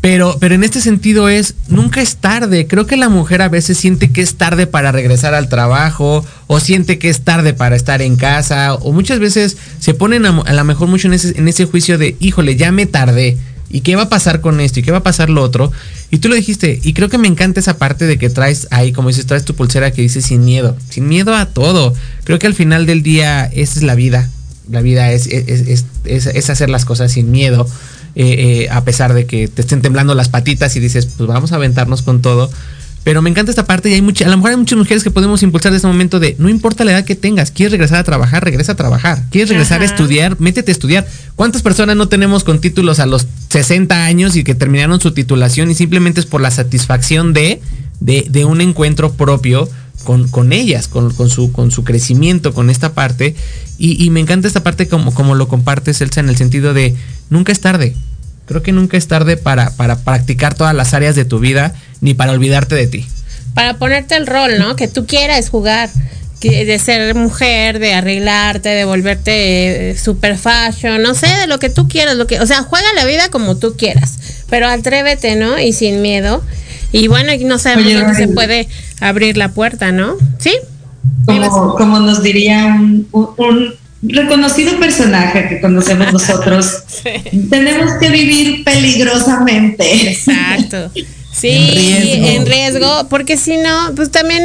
Pero, pero en este sentido es, nunca es tarde. Creo que la mujer a veces siente que es tarde para regresar al trabajo, o siente que es tarde para estar en casa, o muchas veces se ponen a, a lo mejor mucho en ese, en ese juicio de, híjole, ya me tardé. ¿Y qué va a pasar con esto? ¿Y qué va a pasar lo otro? Y tú lo dijiste, y creo que me encanta esa parte de que traes ahí, como dices, traes tu pulsera que dice sin miedo, sin miedo a todo. Creo que al final del día esa es la vida. La vida es, es, es, es, hacer las cosas sin miedo, eh, eh, a pesar de que te estén temblando las patitas y dices, pues vamos a aventarnos con todo. Pero me encanta esta parte y hay mucha, a lo mejor hay muchas mujeres que podemos impulsar de este momento de no importa la edad que tengas, quieres regresar a trabajar, regresa a trabajar, quieres regresar Ajá. a estudiar, métete a estudiar. ¿Cuántas personas no tenemos con títulos a los 60 años y que terminaron su titulación y simplemente es por la satisfacción de, de, de un encuentro propio con, con ellas, con, con, su, con su crecimiento, con esta parte? Y, y me encanta esta parte como, como lo compartes, Elsa, en el sentido de nunca es tarde, Creo que nunca es tarde para, para practicar todas las áreas de tu vida ni para olvidarte de ti. Para ponerte el rol, ¿no? Que tú quieras jugar. De ser mujer, de arreglarte, de volverte super fashion, no sé, de lo que tú quieras, lo que, o sea, juega la vida como tú quieras, pero atrévete, ¿no? Y sin miedo. Y bueno, no sabemos Oye, dónde se puede abrir la puerta, ¿no? ¿Sí? Como, como nos diría un, un, un reconocido personaje que conocemos nosotros, sí. tenemos que vivir peligrosamente. Exacto. Sí, en riesgo. en riesgo, porque si no, pues también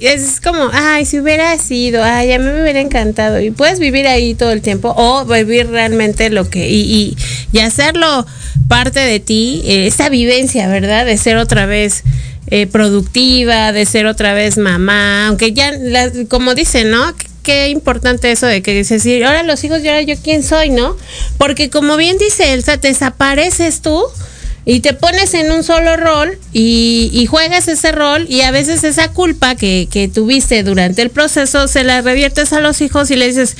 es como, ay, si hubiera sido, ay, a mí me hubiera encantado. Y puedes vivir ahí todo el tiempo o vivir realmente lo que, y, y, y hacerlo parte de ti, eh, esa vivencia, ¿verdad? De ser otra vez eh, productiva, de ser otra vez mamá, aunque ya, la, como dicen, ¿no? Qué importante eso de que dices, sí, ahora los hijos, y ahora yo quién soy, ¿no? Porque como bien dice Elsa, desapareces tú y te pones en un solo rol y, y, juegas ese rol y a veces esa culpa que, que tuviste durante el proceso se la reviertes a los hijos y le dices,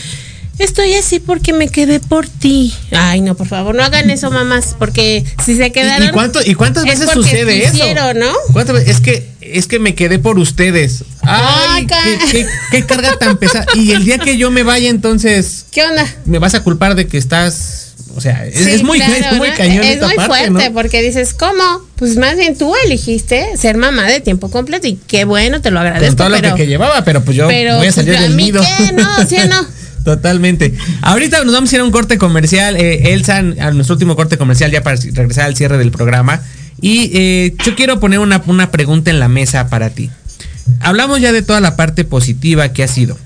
estoy así porque me quedé por ti. Ay, no, por favor, no hagan eso, mamás, porque si se quedaron. ¿Y, cuánto, y cuántas veces sucede eso? ¿no? ¿Cuántas veces? Es que, es que me quedé por ustedes. Ay, qué, qué, qué, carga tan pesada. Y el día que yo me vaya, entonces. ¿Qué onda? Me vas a culpar de que estás. O sea, es, sí, es muy, claro, es muy ¿no? cañón. Es esta muy parte, fuerte ¿no? porque dices, ¿cómo? Pues más bien tú elegiste ser mamá de tiempo completo y qué bueno, te lo agradezco. Con todo pero, lo que, que llevaba, pero pues yo pero, voy a salir pues, del a mí nido. ¿Qué? No, ¿sí o no? Totalmente. Ahorita nos vamos a ir a un corte comercial. Eh, Elsa, a nuestro último corte comercial, ya para regresar al cierre del programa. Y eh, yo quiero poner una, una pregunta en la mesa para ti. Hablamos ya de toda la parte positiva que ha sido.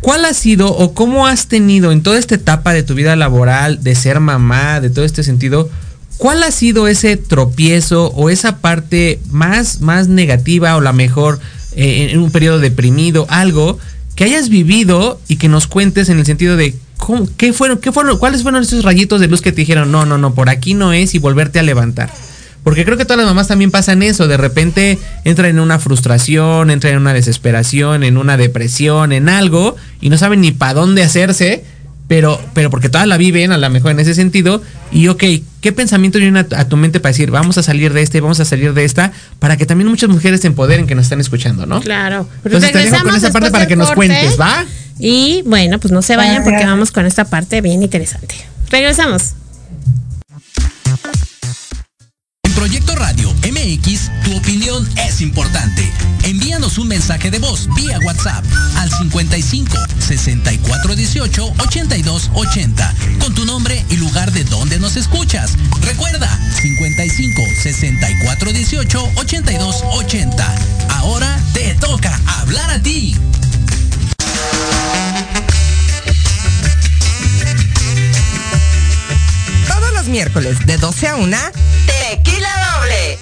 ¿Cuál ha sido o cómo has tenido en toda esta etapa de tu vida laboral, de ser mamá, de todo este sentido, cuál ha sido ese tropiezo o esa parte más, más negativa o la mejor eh, en un periodo deprimido, algo que hayas vivido y que nos cuentes en el sentido de ¿cómo, qué fueron, qué fueron, cuáles fueron esos rayitos de luz que te dijeron, no, no, no, por aquí no es y volverte a levantar. Porque creo que todas las mamás también pasan eso, de repente entran en una frustración, entran en una desesperación, en una depresión, en algo, y no saben ni para dónde hacerse, pero, pero porque todas la viven a lo mejor en ese sentido, y ok, ¿qué pensamiento viene a, a, tu mente para decir, vamos a salir de este, vamos a salir de esta, para que también muchas mujeres se empoderen que nos están escuchando, ¿no? Claro. Pero Entonces te dejo con esa parte para que nos cuentes, ¿va? Y bueno, pues no se vayan porque vamos con esta parte bien interesante. Regresamos. MX, tu opinión es importante. Envíanos un mensaje de voz vía WhatsApp al 55 64 18 82 80 con tu nombre y lugar de donde nos escuchas. Recuerda 55 64 18 82 80. Ahora te toca hablar a ti. Todos los miércoles de 12 a 1, Tequila Doble.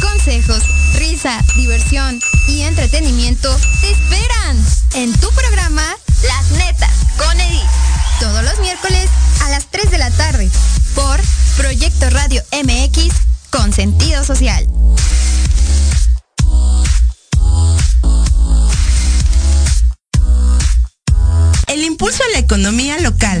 Consejos, risa, diversión y entretenimiento te esperan en tu programa Las Netas con Edith. Todos los miércoles a las 3 de la tarde por Proyecto Radio MX con sentido social. El impulso a la economía local,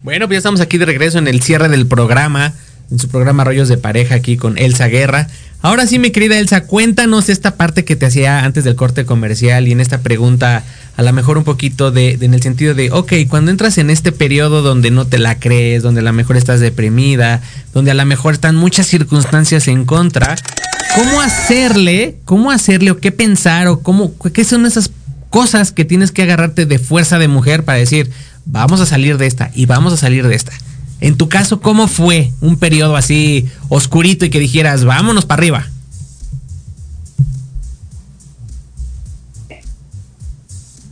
Bueno, pues ya estamos aquí de regreso en el cierre del programa, en su programa Rollos de Pareja aquí con Elsa Guerra. Ahora sí, mi querida Elsa, cuéntanos esta parte que te hacía antes del corte comercial y en esta pregunta a lo mejor un poquito de, de- en el sentido de, ok, cuando entras en este periodo donde no te la crees, donde a lo mejor estás deprimida, donde a lo mejor están muchas circunstancias en contra, ¿cómo hacerle, cómo hacerle o qué pensar o cómo, qué son esas cosas que tienes que agarrarte de fuerza de mujer para decir, vamos a salir de esta y vamos a salir de esta? En tu caso, ¿cómo fue un periodo así oscurito y que dijeras, vámonos para arriba?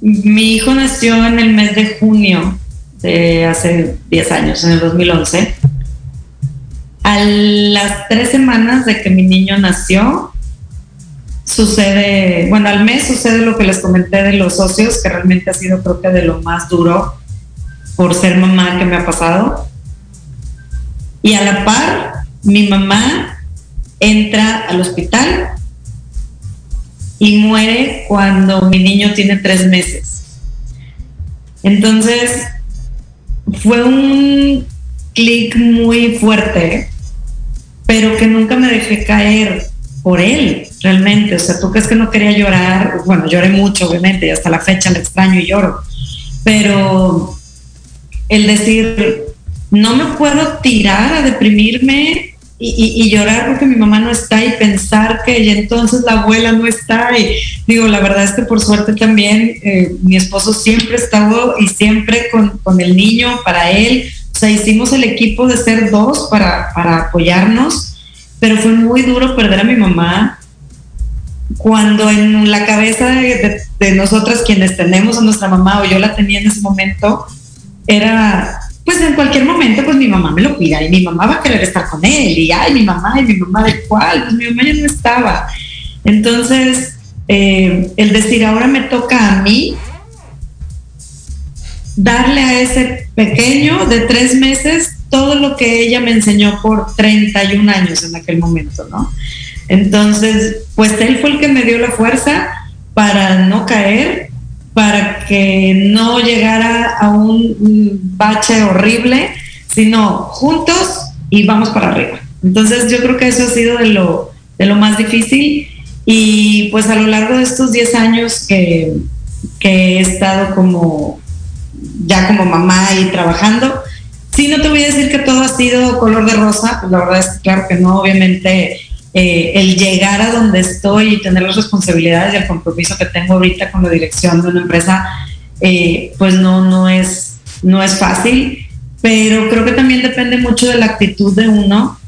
Mi hijo nació en el mes de junio de hace 10 años, en el 2011. A las tres semanas de que mi niño nació, sucede, bueno, al mes sucede lo que les comenté de los socios, que realmente ha sido creo que de lo más duro por ser mamá que me ha pasado. Y a la par, mi mamá entra al hospital y muere cuando mi niño tiene tres meses. Entonces, fue un clic muy fuerte, pero que nunca me dejé caer por él, realmente. O sea, tú crees que no quería llorar, bueno, lloré mucho, obviamente, y hasta la fecha le extraño y lloro, pero el decir, no me puedo tirar a deprimirme y, llorar porque mi mamá no está y pensar que y entonces la abuela no está y digo la verdad es que por suerte también eh, mi esposo siempre estado y siempre con, el niño para él. O sea hicimos el equipo de ser dos para, para apoyarnos pero fue muy duro perder a mi mamá cuando en la cabeza de, de- de nosotras quienes tenemos a nuestra mamá o yo la tenía en ese momento era pues en cualquier momento, pues mi mamá me lo cuida y mi mamá va a querer estar con él y ay, mi mamá y mi mamá de cuál, pues mi mamá ya no estaba. Entonces, eh, el decir ahora me toca a mí darle a ese pequeño de tres meses todo lo que ella me enseñó por 31 años en aquel momento, ¿no? Entonces, pues él fue el que me dio la fuerza para no caer, para que no llegara a un bache horrible, sino juntos y vamos para arriba. Entonces yo creo que eso ha sido de lo, de lo más difícil y pues a lo largo de estos 10 años que, que he estado como ya como mamá y trabajando, sí no te voy a decir que todo ha sido color de rosa, pues la verdad es que claro que no, obviamente eh, el llegar a donde estoy y tener las responsabilidades y el compromiso que tengo ahorita con la dirección de una empresa, eh, pues no, no, es, no es fácil, pero creo que también depende mucho de la actitud de uno.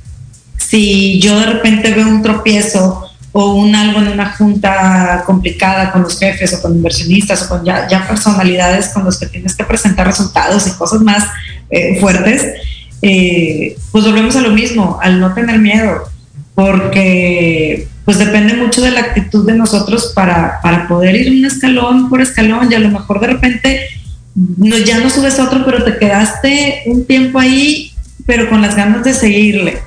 Si yo de repente veo un tropiezo o un algo en una junta complicada con los jefes o con inversionistas o con ya, personalidades con los que tienes que presentar resultados y cosas más eh, fuertes, pues volvemos a lo mismo, al no tener miedo, porque pues depende mucho de la actitud de nosotros para, para poder ir un escalón por escalón y a lo mejor de repente no, ya no subes otro, pero te quedaste un tiempo ahí, pero con las ganas de seguirle.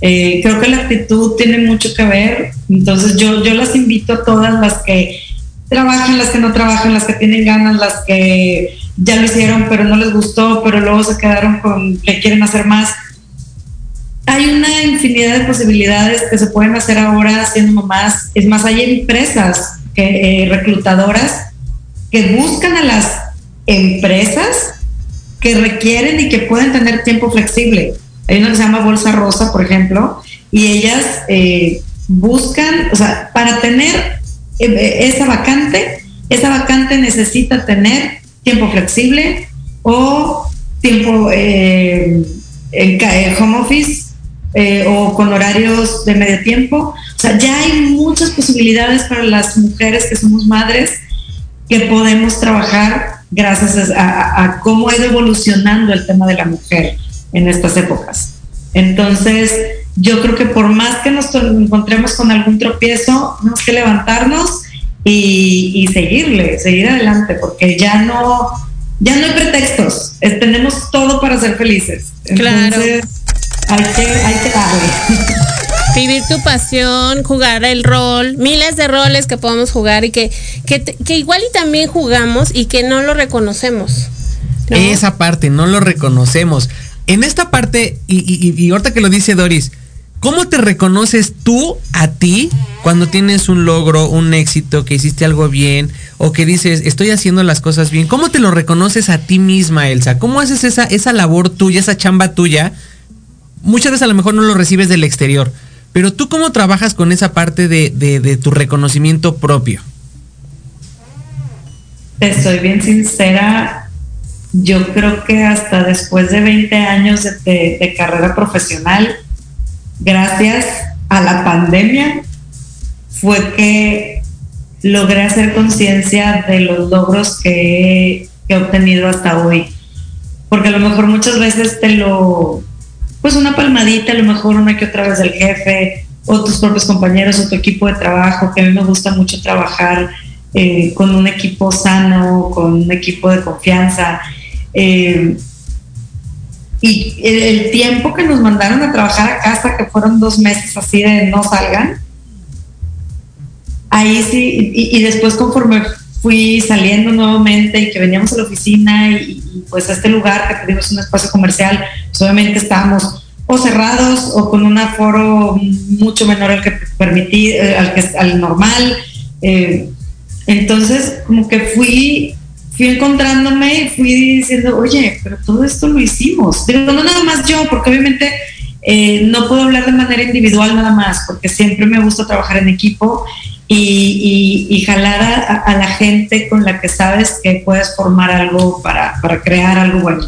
Eh, creo que la actitud tiene mucho que ver, entonces yo, yo las invito a todas las que trabajan, las que no trabajan, las que tienen ganas, las que ya lo hicieron pero no les gustó, pero luego se quedaron con que quieren hacer más. Hay una infinidad de posibilidades que se pueden hacer ahora siendo mamás. Es más, hay empresas que, eh, reclutadoras que buscan a las empresas que requieren y que pueden tener tiempo flexible. Hay una que se llama Bolsa Rosa, por ejemplo, y ellas eh, buscan, o sea, para tener eh, esa vacante, esa vacante necesita tener tiempo flexible o tiempo eh, en home office o con horarios de medio tiempo. O sea, ya hay muchas posibilidades para las mujeres que somos madres que podemos trabajar gracias a, cómo ha ido evolucionando el tema de la mujer en estas épocas. Entonces, yo creo que por más que nos encontremos con algún tropiezo, tenemos que levantarnos y, seguirle, seguir adelante, porque ya no, ya no hay pretextos, tenemos todo para ser felices. Entonces, hay que, hay que darle. vivir tu pasión, jugar el rol, miles de roles que podemos jugar y que, que, igual y también jugamos y que no lo reconocemos. Esa parte, no lo reconocemos. En esta parte, y, y, y, ahorita que lo dice Doris, ¿cómo te reconoces tú a ti cuando tienes un logro, un éxito, que hiciste algo bien o que dices, estoy haciendo las cosas bien? ¿Cómo te lo reconoces a ti misma, Elsa? ¿Cómo haces esa, esa labor tuya, esa chamba tuya? Muchas veces a lo mejor no lo recibes del exterior, pero tú cómo trabajas con esa parte de, tu reconocimiento propio? Te soy bien sincera, yo creo que hasta después de 20 años de, carrera profesional, gracias a la pandemia, fue que logré hacer conciencia de los logros que he obtenido hasta hoy. Porque a lo mejor muchas veces te lo pues una palmadita, a lo mejor una que otra vez del jefe, o tus propios compañeros, o tu equipo de trabajo, que a mí me gusta mucho trabajar eh, con un equipo sano, con un equipo de confianza. Eh, y el, tiempo que nos mandaron a trabajar a casa, que fueron dos meses así de no salgan, ahí sí, y, después conforme fui saliendo nuevamente y que veníamos a la oficina y, pues a este lugar que tenemos un espacio comercial, pues obviamente estábamos o cerrados o con un aforo mucho menor al que permití, eh, al que al normal. Eh, entonces, como que fui, fui encontrándome y fui diciendo, oye, pero todo esto lo hicimos. Digo, no nada más yo, porque obviamente eh, no puedo hablar de manera individual nada más, porque siempre me gusta trabajar en equipo y, jalar a, la gente con la que sabes que puedes formar algo para, crear algo bueno.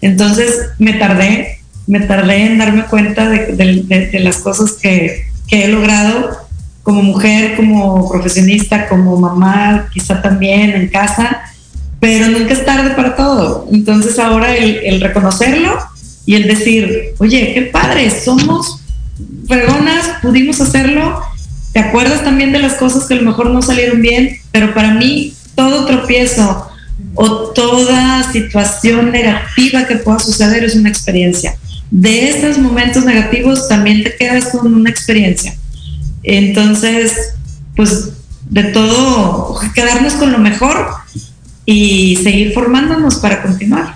Entonces me tardé, me tardé en darme cuenta de, las cosas que, he logrado como mujer, como profesionista, como mamá, quizá también en casa, pero nunca es tarde para todo. Entonces ahora el, el reconocerlo y el decir, oye, qué padre, somos fregonas, pudimos hacerlo te acuerdas también de las cosas que a lo mejor no salieron bien, pero para mí todo tropiezo o toda situación negativa que pueda suceder es una experiencia. de estos momentos negativos también te quedas con una experiencia. Entonces, pues de todo, quedarnos con lo mejor y seguir formándonos para continuar.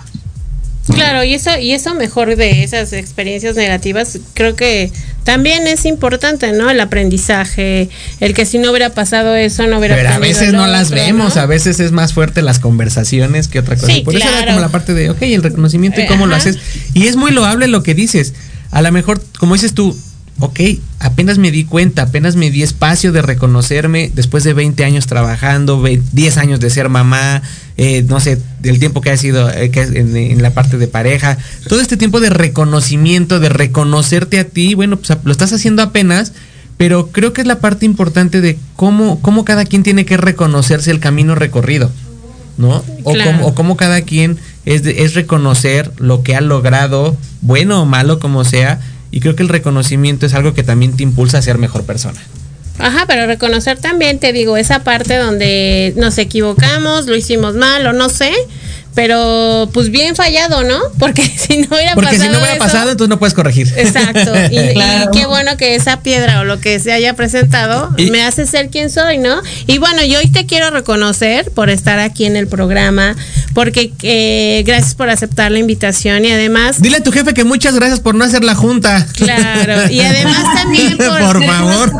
Claro, y eso, y eso mejor de esas experiencias negativas, creo que también es importante, ¿no? El aprendizaje, el que si no hubiera pasado eso, no hubiera Pero a veces no las vemos, a veces es más fuerte las conversaciones que otra cosa. Sí, Por eso era como la parte de, ok, el reconocimiento y cómo lo haces. Y es muy loable lo que dices. A lo mejor, como dices tú, ok, apenas me di cuenta, apenas me di espacio de reconocerme después de 20 años trabajando, ve- 10 años de ser mamá, eh, no sé, del tiempo que ha sido eh, que es en, en la parte de pareja, todo este tiempo de reconocimiento, de reconocerte a ti, bueno, pues lo estás haciendo apenas, pero creo que es la parte importante de cómo, cómo cada quien tiene que reconocerse el camino recorrido, ¿no? O, Claro. cómo, o cómo cada quien es, de- es reconocer lo que ha logrado, bueno o malo como sea, y creo que el reconocimiento es algo que también te impulsa a ser mejor persona. Ajá, pero reconocer también, te digo, esa parte donde nos equivocamos, lo hicimos mal o no sé, pero pues bien fallado, ¿no? Porque si no hubiera Porque si pasado no hubiera eso- pasado, entonces no puedes corregir. Exacto. Y, qué bueno que esa piedra o lo que se haya presentado Y- me hace ser quien soy, ¿no? Y bueno, yo hoy te quiero reconocer por estar aquí en el programa, porque eh, gracias por aceptar la invitación y además, Dile a tu jefe que muchas gracias por no hacer la junta. claro, y además también por, Por favor.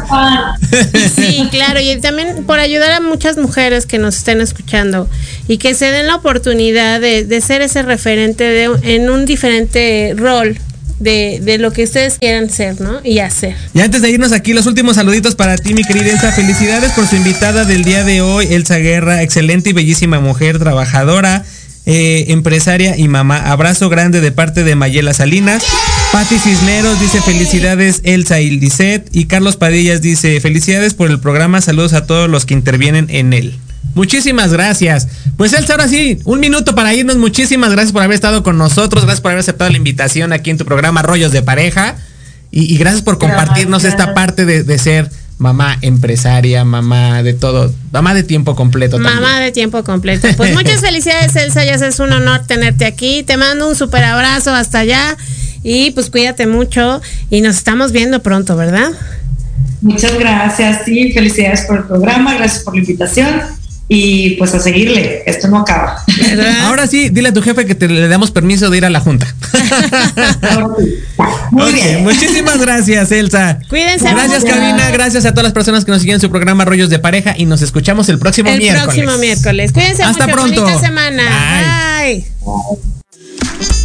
Sí, claro, y también por ayudar a muchas mujeres que nos estén escuchando y que se den la oportunidad de, ser ese referente de, en un diferente rol de, de lo que ustedes quieran ser, ¿no? Y hacer. Y antes de irnos aquí, los últimos saluditos para ti, mi querida Elsa. Felicidades por su invitada del día de hoy, Elsa Guerra. Excelente y bellísima mujer, trabajadora, eh, empresaria y mamá. Abrazo grande de parte de Mayela Salinas. Patti Cisneros dice felicidades Elsa y. Y Carlos Padillas dice felicidades por el programa. Saludos a todos los que intervienen en él. Muchísimas gracias. Pues Elsa, ahora sí, un minuto para irnos. Muchísimas gracias por haber estado con nosotros. Gracias por haber aceptado la invitación aquí en tu programa Rollos de Pareja. Y, y gracias por compartirnos Gracias. esta parte de, de ser mamá empresaria, mamá de todo, mamá de tiempo completo. Mamá también. de tiempo completo. Pues muchas felicidades, Elsa. Ya es un honor tenerte aquí. Te mando un super abrazo hasta allá. Y pues cuídate mucho. Y nos estamos viendo pronto, ¿verdad? Muchas gracias, sí, felicidades por el programa, gracias por la invitación y pues a seguirle, esto no acaba. Ahora sí, dile a tu jefe que te le damos permiso de ir a la junta. Muy bien. Muchísimas gracias, Elsa. Cuídense Gracias. Karina. Gracias a todas las personas que nos siguen en su programa Rollos de Pareja y nos escuchamos el próximo El miércoles. próximo miércoles. Cuídense Hasta mucho. pronto. Bonita semana. Bye. Bye.